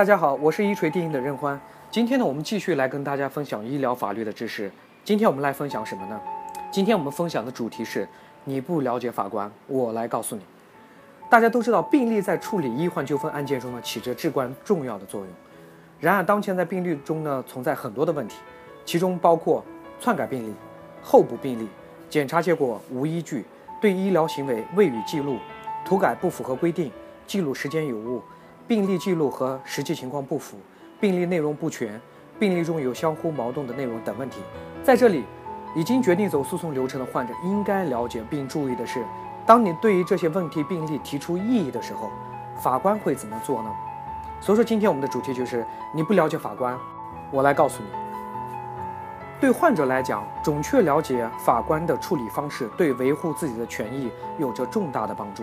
大家好，我是一锤定音的任欢。今天呢，我们继续来跟大家分享医疗法律的知识。今天我们来分享什么呢？今天我们分享的主题是：你不了解法官，我来告诉你。大家都知道，病例在处理医患纠纷案件中呢，起着至关重要的作用。然而，当前在病例中呢，存在很多的问题，其中包括篡改病例、候补病例、检查结果无依据、对医疗行为未予记录、涂改不符合规定、记录时间有误。病例记录和实际情况不符，病例内容不全，病例中有相互矛盾的内容等问题，在这里，已经决定走诉讼流程的患者应该了解并注意的是，当你对于这些问题病例提出异议的时候，法官会怎么做呢？所以说，今天我们的主题就是你不了解法官，我来告诉你。对患者来讲，准确了解法官的处理方式，对维护自己的权益有着重大的帮助。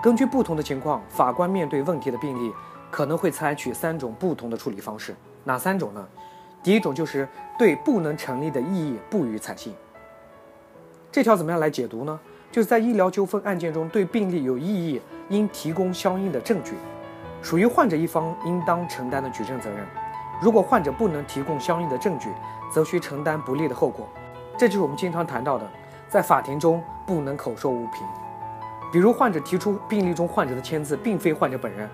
根据不同的情况，法官面对问题的病例可能会采取三种不同的处理方式。哪三种呢？第一种就是对不能成立的异议不予采信。这条怎么样来解读呢？就是在医疗纠纷案件中，对病例有异议，应提供相应的证据，属于患者一方应当承担的举证责任。如果患者不能提供相应的证据，则需承担不利的后果。这就是我们经常谈到的，在法庭中不能口说无凭。比如，患者提出病历中患者的签字并非患者本人，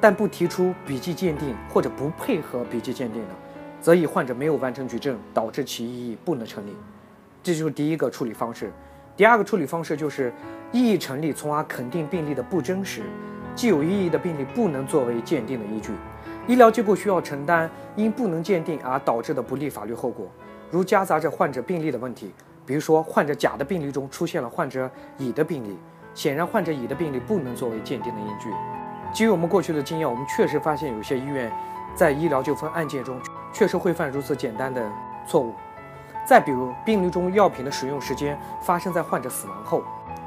但不提出笔迹鉴定或者不配合笔迹鉴定的，则以患者没有完成举证导致其异议不能成立。这就是第一个处理方式。第二个处理方式就是异议成立，从而肯定病例的不真实。既有异议的病例不能作为鉴定的依据，医疗机构需要承担因不能鉴定而导致的不利法律后果，如夹杂着患者病例的问题，比如说患者甲的病例中出现了患者乙的病例。显然，患者乙的病例不能作为鉴定的依据。基于我们过去的经验，我们确实发现有些医院在医疗纠纷案件中确实会犯如此简单的错误。再比如，病例中药品的使用时间发生在患者死亡后，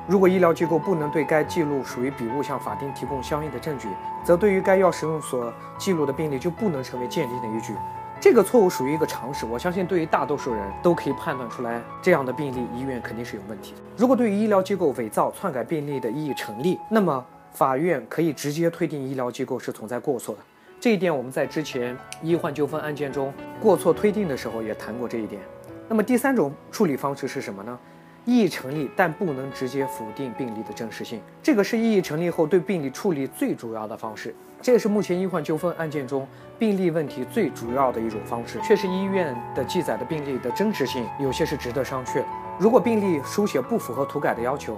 如果医疗机构不能对该记录属于笔误向法庭提供相应的证据，则对于该药使用所记录的病例就不能成为鉴定的依据。这个错误属于一个常识，我相信对于大多数人都可以判断出来，这样的病例医院肯定是有问题的。如果对于医疗机构伪造、篡改病例的异议成立，那么法院可以直接推定医疗机构是存在过错的。这一点我们在之前医患纠纷案件中过错推定的时候也谈过这一点。那么第三种处理方式是什么呢？异议成立，但不能直接否定病例的真实性。这个是异议成立后对病例处理最主要的方式。这也是目前医患纠纷案件中病例问题最主要的一种方式。确实，医院的记载的病例的真实性有些是值得商榷。如果病例书写不符合涂改的要求，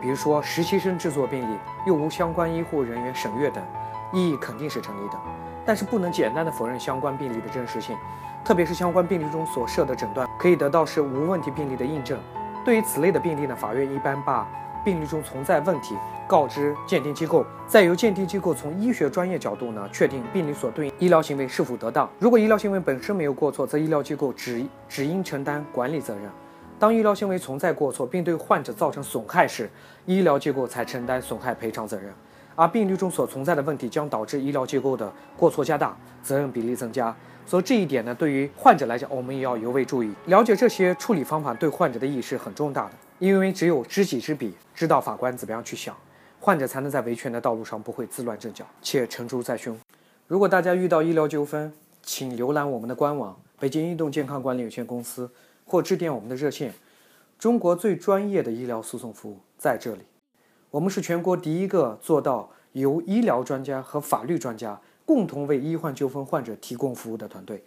比如说实习生制作病例又无相关医护人员审阅等，异议肯定是成立的。但是不能简单的否认相关病例的真实性，特别是相关病例中所设的诊断可以得到是无问题病例的印证。对于此类的病例呢，法院一般把病例中存在问题。告知鉴定机构，再由鉴定机构从医学专业角度呢，确定病例所对应医疗行为是否得当。如果医疗行为本身没有过错，则医疗机构只只应承担管理责任。当医疗行为存在过错，并对患者造成损害时，医疗机构才承担损害赔偿责任。而病例中所存在的问题将导致医疗机构的过错加大，责任比例增加。所以这一点呢，对于患者来讲，我们也要尤为注意。了解这些处理方法对患者的意义是很重大的，因为只有知己知彼，知道法官怎么样去想。患者才能在维权的道路上不会自乱阵脚，且成竹在胸。如果大家遇到医疗纠纷，请浏览我们的官网北京运动健康管理有限公司，或致电我们的热线。中国最专业的医疗诉讼服务在这里。我们是全国第一个做到由医疗专家和法律专家共同为医患纠纷患者提供服务的团队。